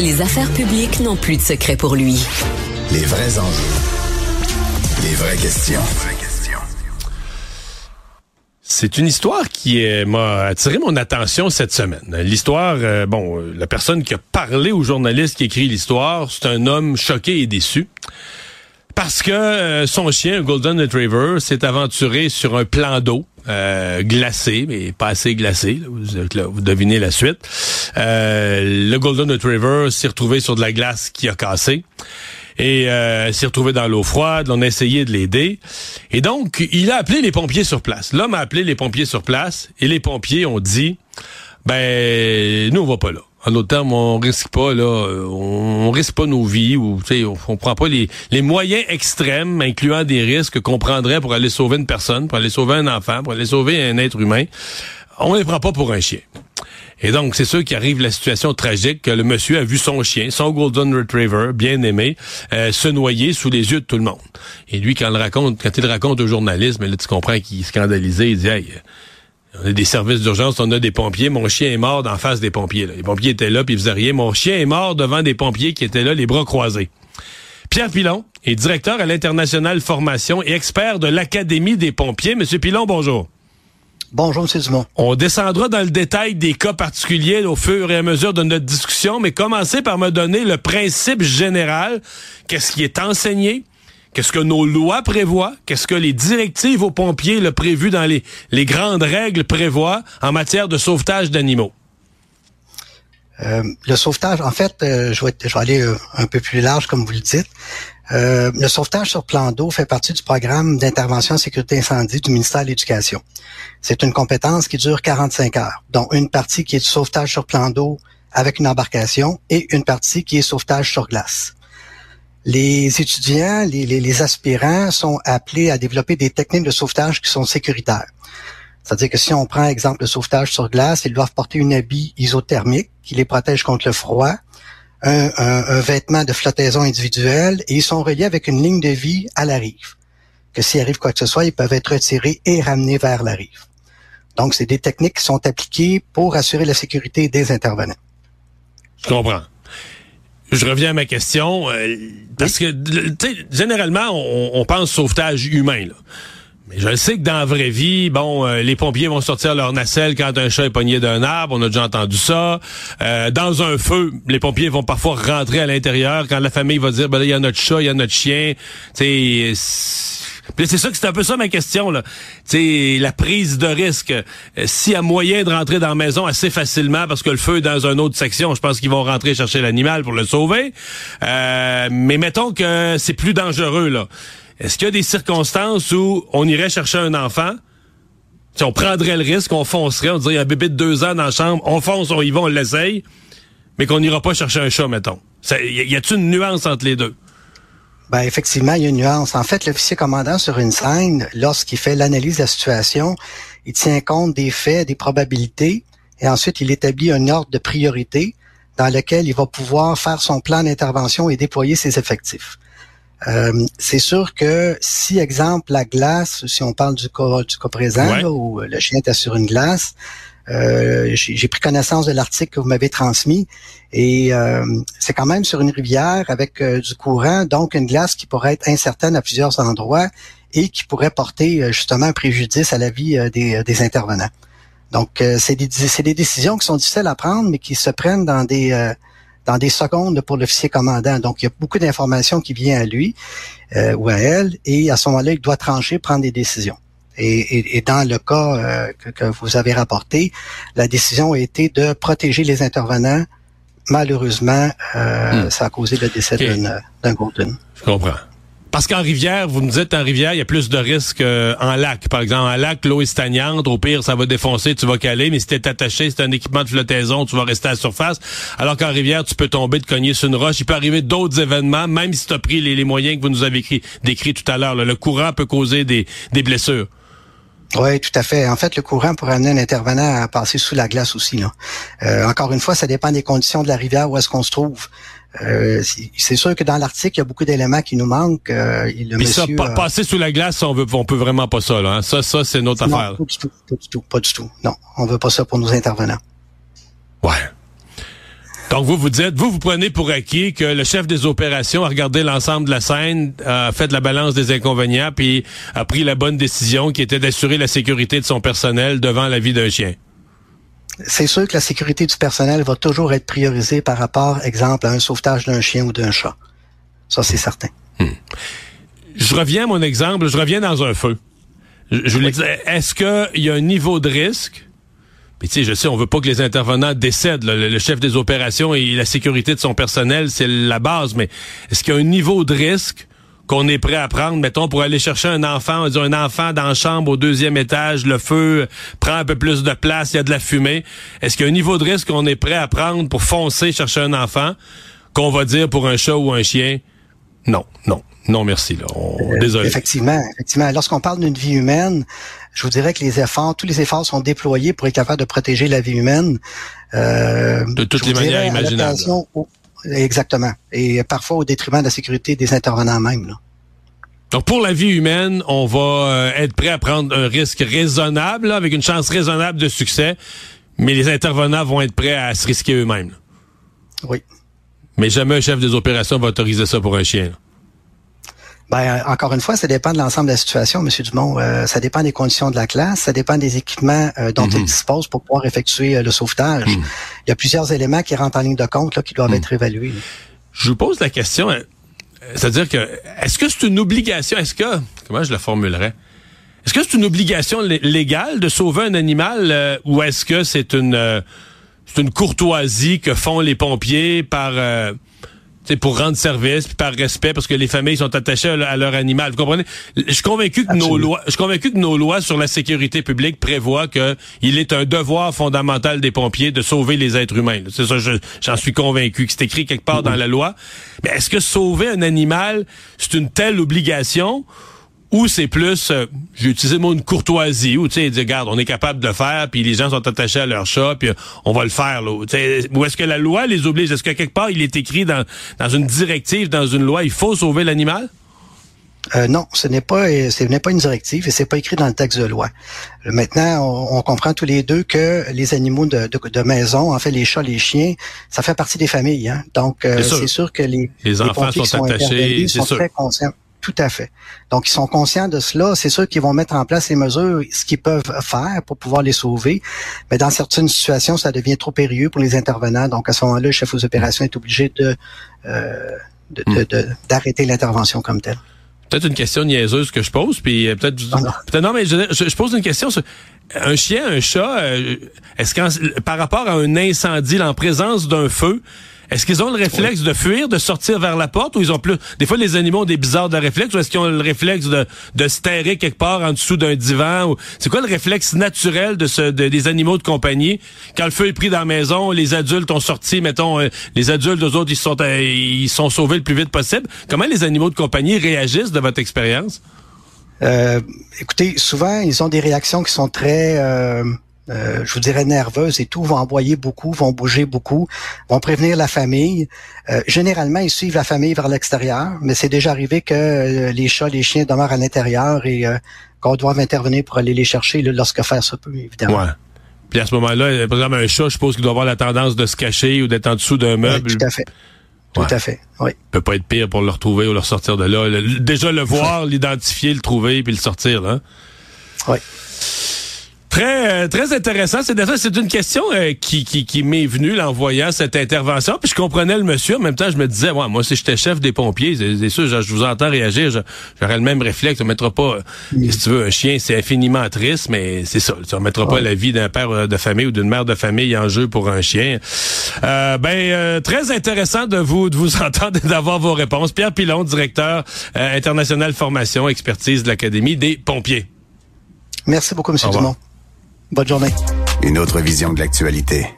Les affaires publiques n'ont plus de secret pour lui. Les vrais enjeux. Les vraies questions. C'est une histoire qui euh, m'a attiré mon attention cette semaine. L'histoire, euh, bon, euh, la personne qui a parlé au journaliste qui écrit l'histoire, c'est un homme choqué et déçu. Parce que son chien, un Golden Retriever, s'est aventuré sur un plan d'eau glacé, mais pas assez glacé. vous, devinez la suite. le Golden Retriever s'est retrouvé sur de la glace qui a cassé et euh, s'est retrouvé dans l'eau froide. On a essayé de l'aider. Et donc, il a appelé les pompiers sur place. L'homme a appelé les pompiers sur place et les pompiers ont dit, ben, nous, on va pas là. En d'autres termes, on risque pas là, on, risque pas nos vies ou on, on, prend pas les, les moyens extrêmes, incluant des risques qu'on prendrait pour aller sauver une personne, pour aller sauver un enfant, pour aller sauver un être humain. On les prend pas pour un chien. Et donc, c'est sûr qui arrive la situation tragique que le monsieur a vu son chien, son Golden Retriever, bien aimé, euh, se noyer sous les yeux de tout le monde. Et lui, quand il raconte, quand il raconte au journaliste, mais là, tu comprends qu'il est scandalisé, il dit, hey, on a des services d'urgence, on a des pompiers. Mon chien est mort d'en face des pompiers. Les pompiers étaient là, puis ils faisaient rien. Mon chien est mort devant des pompiers qui étaient là, les bras croisés. Pierre Pilon est directeur à l'international formation et expert de l'Académie des pompiers. Monsieur Pilon, bonjour. Bonjour, M. Dumont. On descendra dans le détail des cas particuliers au fur et à mesure de notre discussion, mais commencez par me donner le principe général. Qu'est-ce qui est enseigné? Qu'est-ce que nos lois prévoient? Qu'est-ce que les directives aux pompiers, le prévu dans les, grandes règles, prévoient en matière de sauvetage d'animaux? Euh, le sauvetage, en fait, euh, je, vais, aller euh, un peu plus large, comme vous le dites. Euh, le sauvetage sur plan d'eau fait partie du programme d'intervention en sécurité incendie du ministère de l'Éducation. C'est une compétence qui dure 45 heures, dont une partie qui est du sauvetage sur plan d'eau avec une embarcation et une partie qui est sauvetage sur glace. Les étudiants, les, les, les aspirants sont appelés à développer des techniques de sauvetage qui sont sécuritaires. C'est-à-dire que si on prend exemple le sauvetage sur glace, ils doivent porter une habit isothermique qui les protège contre le froid, un, vêtement de flottaison individuelle et ils sont reliés avec une ligne de vie à la rive. Que s'il arrive quoi que ce soit, ils peuvent être retirés et ramenés vers la rive. Donc, c'est des techniques qui sont appliquées pour assurer la sécurité des intervenants. Je comprends. Je reviens à ma question, euh, parce que, généralement, on, on pense sauvetage humain. Là. Mais je sais que dans la vraie vie, bon, euh, les pompiers vont sortir leur nacelle quand un chat est pogné d'un arbre, on a déjà entendu ça. Euh, dans un feu, les pompiers vont parfois rentrer à l'intérieur quand la famille va dire, ben il y a notre chat, il y a notre chien. C'est ça que c'est un peu ça ma question là. C'est la prise de risque. Euh, y a moyen de rentrer dans la maison assez facilement parce que le feu est dans une autre section, je pense qu'ils vont rentrer chercher l'animal pour le sauver. mais mettons que c'est plus dangereux là. Est-ce qu'il y a des circonstances où on irait chercher un enfant, si on prendrait le risque, on foncerait, on dirait y a un bébé de deux ans dans la chambre, on fonce, on y va, on l'essaye, mais qu'on n'ira pas chercher un chat, mettons. Y a-t-il une nuance entre les deux? Ben effectivement, il y a une nuance. En fait, l'officier commandant sur une scène, lorsqu'il fait l'analyse de la situation, il tient compte des faits, des probabilités, et ensuite il établit un ordre de priorité dans lequel il va pouvoir faire son plan d'intervention et déployer ses effectifs. Euh, c'est sûr que si, exemple, la glace, si on parle du cas, du cas présent, où le chien était sur une glace, euh, j'ai pris connaissance de l'article que vous m'avez transmis et euh, c'est quand même sur une rivière avec du courant, donc une glace qui pourrait être incertaine à plusieurs endroits et qui pourrait porter justement un préjudice à la vie des, des intervenants. Donc, c'est des, des, décisions qui sont difficiles à prendre, mais qui se prennent dans des dans des secondes pour l'officier commandant. Donc, il y a beaucoup d'informations qui viennent à lui euh, ou à elle, et à ce moment-là, il doit trancher, prendre des décisions. Et, dans le cas euh, que, vous avez rapporté, la décision a été de protéger les intervenants. Malheureusement, euh, hmm. ça a causé le décès d'un golden. Je comprends. Parce qu'en rivière, vous me dites en rivière, il y a plus de risques euh, en lac. Par exemple, en lac, l'eau est stagnante. Au pire, ça va défoncer, tu vas caler. Mais si t'es attaché, c'est un équipement de flottaison, tu vas rester à la surface. Alors qu'en rivière, tu peux tomber, te cogner sur une roche. Il peut arriver d'autres événements, même si tu as pris les, moyens que vous nous avez écrit, décrits tout à l'heure. Le courant peut causer des, des blessures. Oui, tout à fait. En fait, le courant pourrait amener un intervenant à passer sous la glace aussi. Là. Euh, encore une fois, ça dépend des conditions de la rivière où est-ce qu'on se trouve. Euh, c'est sûr que dans l'article, il y a beaucoup d'éléments qui nous manquent. Euh, le ça, passer sous la glace, on veut, on peut vraiment pas ça. Là, hein. Ça, ça, c'est notre affaire. Pas du tout, pas du tout, pas du tout. Non, on veut pas ça pour nos intervenants. Ouais. Donc vous vous dites, vous vous prenez pour acquis que le chef des opérations a regardé l'ensemble de la scène, a fait la balance des inconvénients, puis a pris la bonne décision qui était d'assurer la sécurité de son personnel devant la vie d'un chien. C'est sûr que la sécurité du personnel va toujours être priorisée par rapport, exemple, à un sauvetage d'un chien ou d'un chat. Ça, c'est certain. Hmm. Je reviens à mon exemple, je reviens dans un feu. Je, je dire, est-ce qu'il y a un niveau de risque puis tu sais, je sais, on veut pas que les intervenants décèdent. Le, chef des opérations et la sécurité de son personnel, c'est la base. Mais est-ce qu'il y a un niveau de risque qu'on est prêt à prendre, mettons, pour aller chercher un enfant, on dit un enfant dans la chambre au deuxième étage, le feu prend un peu plus de place, il y a de la fumée. Est-ce qu'il y a un niveau de risque qu'on est prêt à prendre pour foncer chercher un enfant, qu'on va dire pour un chat ou un chien? Non, non. Non, merci. Là. Euh, désolé. Effectivement, effectivement. Lorsqu'on parle d'une vie humaine, je vous dirais que les efforts, tous les efforts sont déployés pour être capable de protéger la vie humaine. Euh, de toutes les manières imaginables. exactement. Et parfois au détriment de la sécurité des intervenants même. Là. Donc pour la vie humaine, on va euh, être prêt à prendre un risque raisonnable, avec une chance raisonnable de succès, mais les intervenants vont être prêts à se risquer eux-mêmes. Oui. Mais jamais un chef des opérations va autoriser ça pour un chien. Ben, encore une fois, ça dépend de l'ensemble de la situation, M. Dumont. Euh, ça dépend des conditions de la classe, ça dépend des équipements euh, dont il mhm. dispose pour pouvoir effectuer euh, le sauvetage. Mhm. Il y a plusieurs éléments qui rentrent en ligne de compte là, qui doivent mhm. être évalués. Je vous pose la question, c'est-à-dire que est-ce que c'est une obligation, est-ce que, comment je la formulerais, est-ce que c'est une obligation légale de sauver un animal ou est-ce que c'est une, c'est une courtoisie que font les pompiers par c'est pour rendre service, puis par respect, parce que les familles sont attachées à, leur animal. Vous comprenez? Je suis convaincu que nos lois, je suis convaincu que nos lois sur la sécurité publique prévoient que il est un devoir fondamental des pompiers de sauver les êtres humains. C'est ça, j'en suis convaincu que c'est écrit quelque part dans la loi. Mais est-ce que sauver un animal, c'est une telle obligation? Ou c'est plus, euh, j'ai utilisé le mot une courtoisie, ou tu sais, regarde, on est capable de le faire, puis les gens sont attachés à leur chat, puis on va le faire. Là, ou est-ce que la loi les oblige? Est-ce que quelque part, il est écrit dans, dans une directive, dans une loi, il faut sauver l'animal? Euh, non, ce n'est pas ce n'est pas une directive et c'est pas écrit dans le texte de loi. Maintenant, on, comprend tous les deux que les animaux de, de, maison, en fait les chats, les chiens, ça fait partie des familles. Hein? Donc euh, c'est sûr. que les, les enfants sont, attachés, sont très conscients. Tout à fait. Donc, ils sont conscients de cela. C'est sûr qu'ils vont mettre en place les mesures, ce qu'ils peuvent faire pour pouvoir les sauver. Mais dans certaines situations, ça devient trop périlleux pour les intervenants. Donc, à ce moment-là, le chef aux opérations est obligé de euh, hmm. d'arrêter l'intervention comme telle. Peut-être une question niaiseuse que je pose, puis euh, peut-être peut non, mais je, pose une question sur un chien, un chat. Euh, est-ce qu'en par rapport à un incendie, en présence d'un feu, est-ce qu'ils ont le réflexe de fuir, de sortir vers la porte, ou ils ont plus... Des fois, les animaux ont des bizarres de réflexe, ou est-ce qu'ils ont le réflexe de, de se terrer quelque part en dessous d'un divan? Ou... C'est quoi le réflexe naturel de ce, des animaux de compagnie? Quand le feu est pris dans la maison, les adultes ont sorti, mettons, euh, les adultes, eux autres, ils sont, euh, ils sont sauvés le plus vite possible. Comment les animaux de compagnie réagissent de votre expérience? Euh, écoutez, souvent, ils ont des réactions qui sont très... Euh euh, je vous dirais nerveuses et tout, vont envoyer beaucoup, vont bouger beaucoup, vont prévenir la famille. Euh, généralement, ils suivent la famille vers l'extérieur, mais c'est déjà arrivé que euh, les chats, les chiens demeurent à l'intérieur et qu'on doit intervenir pour aller les chercher lorsque faire ça peut, évidemment. Ouais. Puis à ce moment-là, par exemple, un chat, je suppose qu'il doit avoir la tendance de se cacher ou d'être en dessous d'un meuble. tout à fait. Tout à fait, oui. Peut pas être pire pour le retrouver ou le sortir de là. déjà le voir, l'identifier, le trouver puis le sortir, là. Oui. Très, euh, très intéressant. C'est c'est une question euh, qui, qui, qui m'est venue en voyant cette intervention. Puis je comprenais le monsieur. En même temps, je me disais, ouais, moi, si j'étais chef des pompiers, c'est sûr, je, vous entends réagir, j'aurais le même réflexe. On mettra pas, si tu veux, un chien, c'est infiniment triste, mais c'est ça. On mettra pas la vie d'un père de famille ou d'une mère de famille en jeu pour un chien. Euh, ben, très intéressant de vous de vous entendre et d'avoir vos réponses. Pierre Pilon, directeur international formation, expertise de l'Académie des pompiers. Merci beaucoup, M. Dumont. Bonne journée. Une autre vision de l'actualité.